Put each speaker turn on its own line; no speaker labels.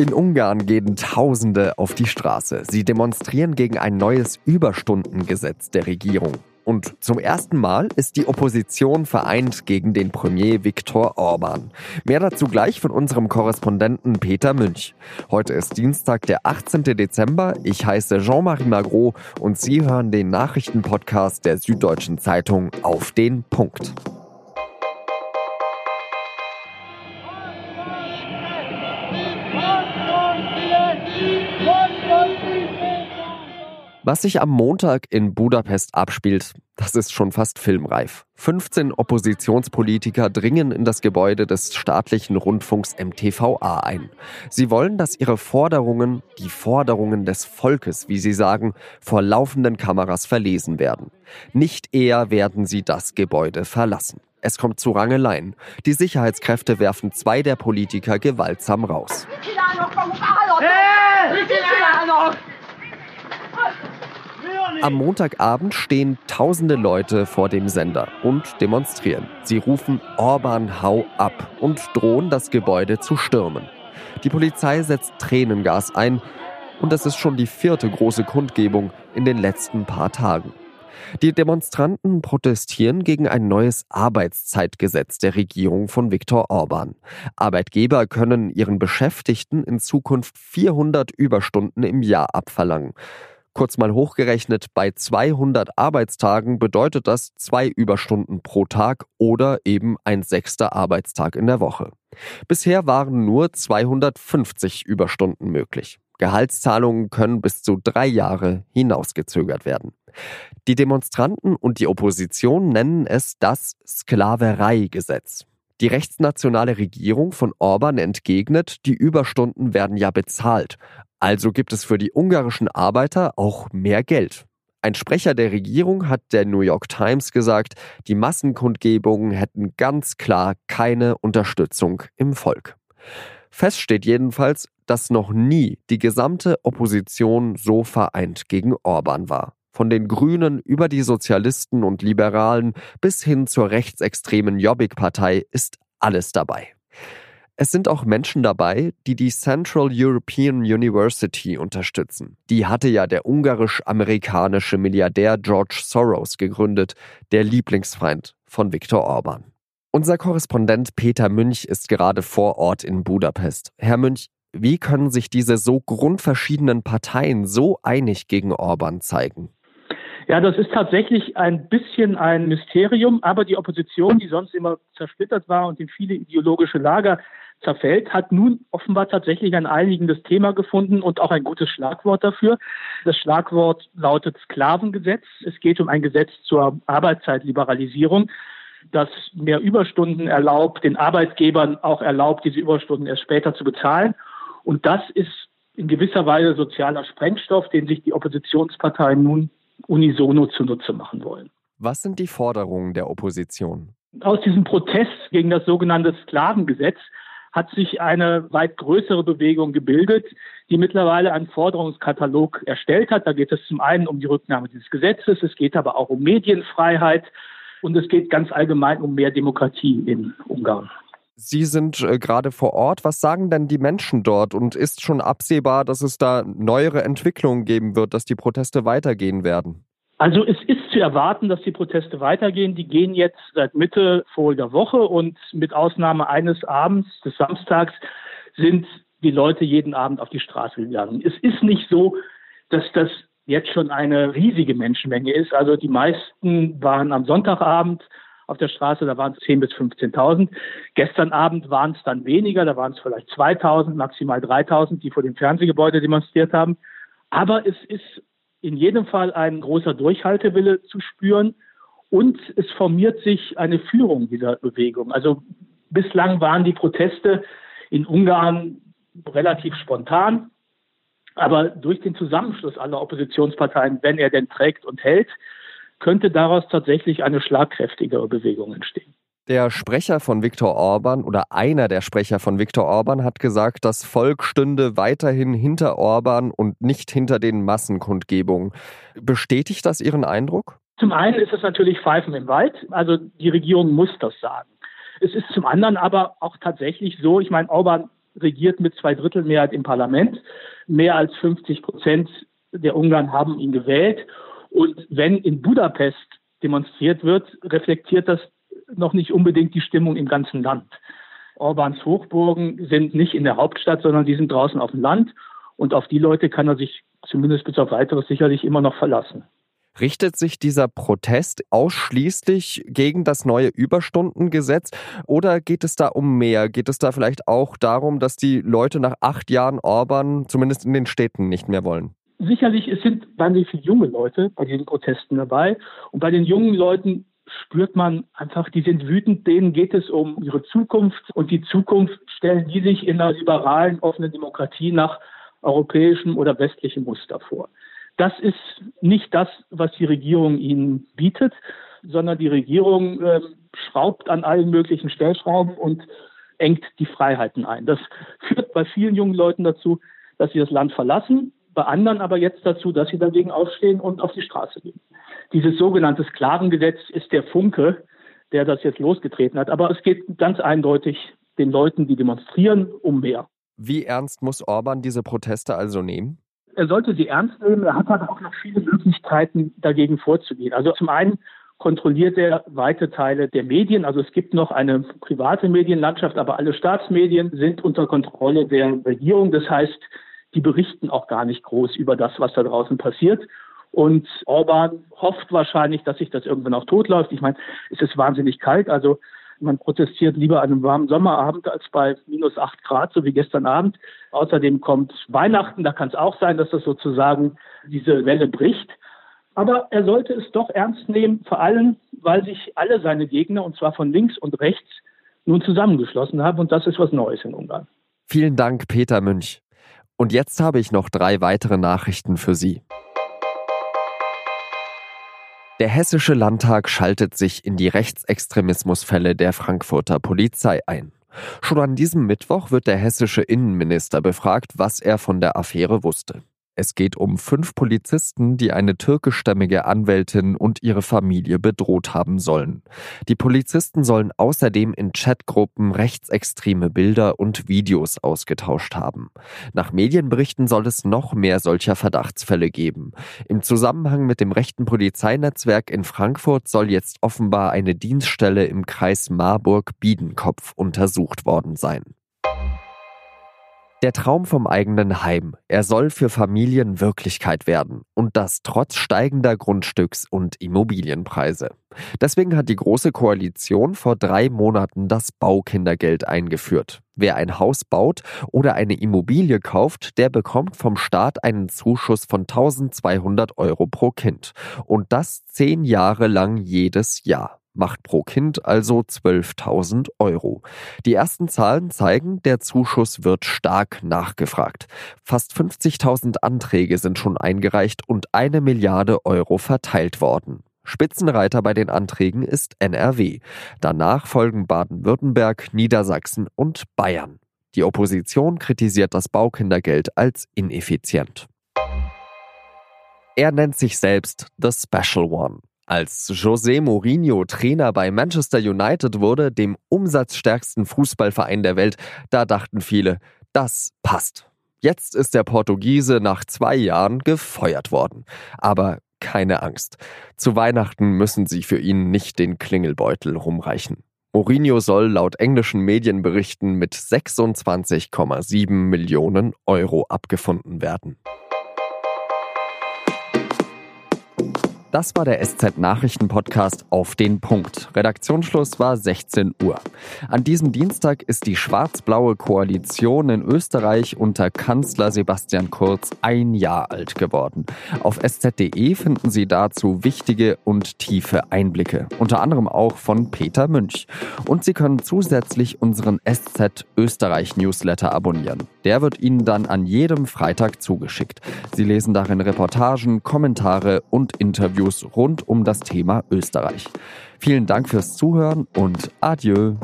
In Ungarn gehen Tausende auf die Straße. Sie demonstrieren gegen ein neues Überstundengesetz der Regierung. Und zum ersten Mal ist die Opposition vereint gegen den Premier Viktor Orban. Mehr dazu gleich von unserem Korrespondenten Peter Münch. Heute ist Dienstag, der 18. Dezember. Ich heiße Jean-Marie Magro und Sie hören den Nachrichtenpodcast der Süddeutschen Zeitung auf den Punkt. Was sich am Montag in Budapest abspielt, das ist schon fast filmreif. 15 Oppositionspolitiker dringen in das Gebäude des staatlichen Rundfunks MTVA ein. Sie wollen, dass ihre Forderungen, die Forderungen des Volkes, wie sie sagen, vor laufenden Kameras verlesen werden. Nicht eher werden sie das Gebäude verlassen. Es kommt zu Rangeleien. Die Sicherheitskräfte werfen zwei der Politiker gewaltsam raus. Hey! Am Montagabend stehen tausende Leute vor dem Sender und demonstrieren. Sie rufen Orban hau ab und drohen das Gebäude zu stürmen. Die Polizei setzt Tränengas ein und das ist schon die vierte große Kundgebung in den letzten paar Tagen. Die Demonstranten protestieren gegen ein neues Arbeitszeitgesetz der Regierung von Viktor Orban. Arbeitgeber können ihren Beschäftigten in Zukunft 400 Überstunden im Jahr abverlangen. Kurz mal hochgerechnet, bei 200 Arbeitstagen bedeutet das zwei Überstunden pro Tag oder eben ein sechster Arbeitstag in der Woche. Bisher waren nur 250 Überstunden möglich. Gehaltszahlungen können bis zu drei Jahre hinausgezögert werden. Die Demonstranten und die Opposition nennen es das Sklavereigesetz. Die rechtsnationale Regierung von Orban entgegnet, die Überstunden werden ja bezahlt. Also gibt es für die ungarischen Arbeiter auch mehr Geld. Ein Sprecher der Regierung hat der New York Times gesagt, die Massenkundgebungen hätten ganz klar keine Unterstützung im Volk. Fest steht jedenfalls, dass noch nie die gesamte Opposition so vereint gegen Orban war. Von den Grünen über die Sozialisten und Liberalen bis hin zur rechtsextremen Jobbik-Partei ist alles dabei. Es sind auch Menschen dabei, die die Central European University unterstützen. Die hatte ja der ungarisch-amerikanische Milliardär George Soros gegründet, der Lieblingsfeind von Viktor Orban. Unser Korrespondent Peter Münch ist gerade vor Ort in Budapest. Herr Münch, wie können sich diese so grundverschiedenen Parteien so einig gegen Orban zeigen?
Ja, das ist tatsächlich ein bisschen ein Mysterium, aber die Opposition, die sonst immer zersplittert war und in viele ideologische Lager zerfällt, hat nun offenbar tatsächlich ein einigendes Thema gefunden und auch ein gutes Schlagwort dafür. Das Schlagwort lautet Sklavengesetz. Es geht um ein Gesetz zur Arbeitszeitliberalisierung, das mehr Überstunden erlaubt, den Arbeitgebern auch erlaubt, diese Überstunden erst später zu bezahlen. Und das ist in gewisser Weise sozialer Sprengstoff, den sich die Oppositionsparteien nun unisono zunutze machen wollen.
Was sind die Forderungen der Opposition?
Aus diesem Protest gegen das sogenannte Sklavengesetz hat sich eine weit größere Bewegung gebildet, die mittlerweile einen Forderungskatalog erstellt hat. Da geht es zum einen um die Rücknahme dieses Gesetzes, es geht aber auch um Medienfreiheit und es geht ganz allgemein um mehr Demokratie in Ungarn.
Sie sind äh, gerade vor Ort. Was sagen denn die Menschen dort? Und ist schon absehbar, dass es da neuere Entwicklungen geben wird, dass die Proteste weitergehen werden?
Also es ist zu erwarten, dass die Proteste weitergehen. Die gehen jetzt seit Mitte voriger Woche und mit Ausnahme eines Abends, des Samstags, sind die Leute jeden Abend auf die Straße gegangen. Es ist nicht so, dass das jetzt schon eine riesige Menschenmenge ist. Also die meisten waren am Sonntagabend auf der Straße, da waren es 10.000 bis 15.000. Gestern Abend waren es dann weniger, da waren es vielleicht 2.000, maximal 3.000, die vor dem Fernsehgebäude demonstriert haben. Aber es ist in jedem Fall ein großer Durchhaltewille zu spüren und es formiert sich eine Führung dieser Bewegung. Also bislang waren die Proteste in Ungarn relativ spontan, aber durch den Zusammenschluss aller Oppositionsparteien, wenn er denn trägt und hält, könnte daraus tatsächlich eine schlagkräftigere Bewegung entstehen.
Der Sprecher von Viktor Orban oder einer der Sprecher von Viktor Orban hat gesagt, das Volk stünde weiterhin hinter Orban und nicht hinter den Massenkundgebungen. Bestätigt das Ihren Eindruck?
Zum einen ist es natürlich Pfeifen im Wald. Also die Regierung muss das sagen. Es ist zum anderen aber auch tatsächlich so, ich meine, Orban regiert mit zwei Drittel Mehrheit im Parlament. Mehr als 50 Prozent der Ungarn haben ihn gewählt. Und wenn in Budapest demonstriert wird, reflektiert das noch nicht unbedingt die Stimmung im ganzen Land. Orbans Hochburgen sind nicht in der Hauptstadt, sondern die sind draußen auf dem Land. Und auf die Leute kann er sich zumindest bis auf weiteres sicherlich immer noch verlassen.
Richtet sich dieser Protest ausschließlich gegen das neue Überstundengesetz oder geht es da um mehr? Geht es da vielleicht auch darum, dass die Leute nach acht Jahren Orban zumindest in den Städten nicht mehr wollen?
Sicherlich, es sind wahnsinnig viele junge Leute bei diesen Protesten dabei. Und bei den jungen Leuten spürt man einfach, die sind wütend, denen geht es um ihre Zukunft. Und die Zukunft stellen die sich in einer liberalen, offenen Demokratie nach europäischem oder westlichem Muster vor. Das ist nicht das, was die Regierung ihnen bietet, sondern die Regierung äh, schraubt an allen möglichen Stellschrauben und engt die Freiheiten ein. Das führt bei vielen jungen Leuten dazu, dass sie das Land verlassen, bei anderen aber jetzt dazu, dass sie dagegen aufstehen und auf die Straße gehen. Dieses sogenannte Sklavengesetz ist der Funke, der das jetzt losgetreten hat. Aber es geht ganz eindeutig den Leuten, die demonstrieren, um mehr.
Wie ernst muss Orban diese Proteste also nehmen?
Er sollte sie ernst nehmen. Er hat aber auch noch viele Möglichkeiten, dagegen vorzugehen. Also zum einen kontrolliert er weite Teile der Medien. Also es gibt noch eine private Medienlandschaft, aber alle Staatsmedien sind unter Kontrolle der Regierung. Das heißt, die berichten auch gar nicht groß über das, was da draußen passiert. Und Orban hofft wahrscheinlich, dass sich das irgendwann auch totläuft. Ich meine, es ist wahnsinnig kalt. Also man protestiert lieber an einem warmen Sommerabend als bei minus acht Grad, so wie gestern Abend. Außerdem kommt Weihnachten, da kann es auch sein, dass das sozusagen diese Welle bricht. Aber er sollte es doch ernst nehmen, vor allem, weil sich alle seine Gegner, und zwar von links und rechts, nun zusammengeschlossen haben. Und das ist was Neues in Ungarn.
Vielen Dank, Peter Münch. Und jetzt habe ich noch drei weitere Nachrichten für Sie. Der Hessische Landtag schaltet sich in die Rechtsextremismusfälle der Frankfurter Polizei ein. Schon an diesem Mittwoch wird der hessische Innenminister befragt, was er von der Affäre wusste. Es geht um fünf Polizisten, die eine türkischstämmige Anwältin und ihre Familie bedroht haben sollen. Die Polizisten sollen außerdem in Chatgruppen rechtsextreme Bilder und Videos ausgetauscht haben. Nach Medienberichten soll es noch mehr solcher Verdachtsfälle geben. Im Zusammenhang mit dem rechten Polizeinetzwerk in Frankfurt soll jetzt offenbar eine Dienststelle im Kreis Marburg-Biedenkopf untersucht worden sein. Der Traum vom eigenen Heim, er soll für Familien Wirklichkeit werden und das trotz steigender Grundstücks- und Immobilienpreise. Deswegen hat die Große Koalition vor drei Monaten das Baukindergeld eingeführt. Wer ein Haus baut oder eine Immobilie kauft, der bekommt vom Staat einen Zuschuss von 1200 Euro pro Kind. Und das zehn Jahre lang jedes Jahr macht pro Kind also 12.000 Euro. Die ersten Zahlen zeigen, der Zuschuss wird stark nachgefragt. Fast 50.000 Anträge sind schon eingereicht und eine Milliarde Euro verteilt worden. Spitzenreiter bei den Anträgen ist NRW. Danach folgen Baden-Württemberg, Niedersachsen und Bayern. Die Opposition kritisiert das Baukindergeld als ineffizient. Er nennt sich selbst The Special One. Als José Mourinho Trainer bei Manchester United wurde, dem umsatzstärksten Fußballverein der Welt, da dachten viele, das passt. Jetzt ist der Portugiese nach zwei Jahren gefeuert worden. Aber keine Angst. Zu Weihnachten müssen sie für ihn nicht den Klingelbeutel rumreichen. Mourinho soll laut englischen Medienberichten mit 26,7 Millionen Euro abgefunden werden. Das war der SZ Nachrichten Podcast auf den Punkt. Redaktionsschluss war 16 Uhr. An diesem Dienstag ist die schwarz-blaue Koalition in Österreich unter Kanzler Sebastian Kurz ein Jahr alt geworden. Auf sz.de finden Sie dazu wichtige und tiefe Einblicke, unter anderem auch von Peter Münch. Und Sie können zusätzlich unseren SZ Österreich Newsletter abonnieren. Der wird Ihnen dann an jedem Freitag zugeschickt. Sie lesen darin Reportagen, Kommentare und Interviews Interviews rund um das Thema Österreich. Vielen Dank fürs Zuhören und adieu.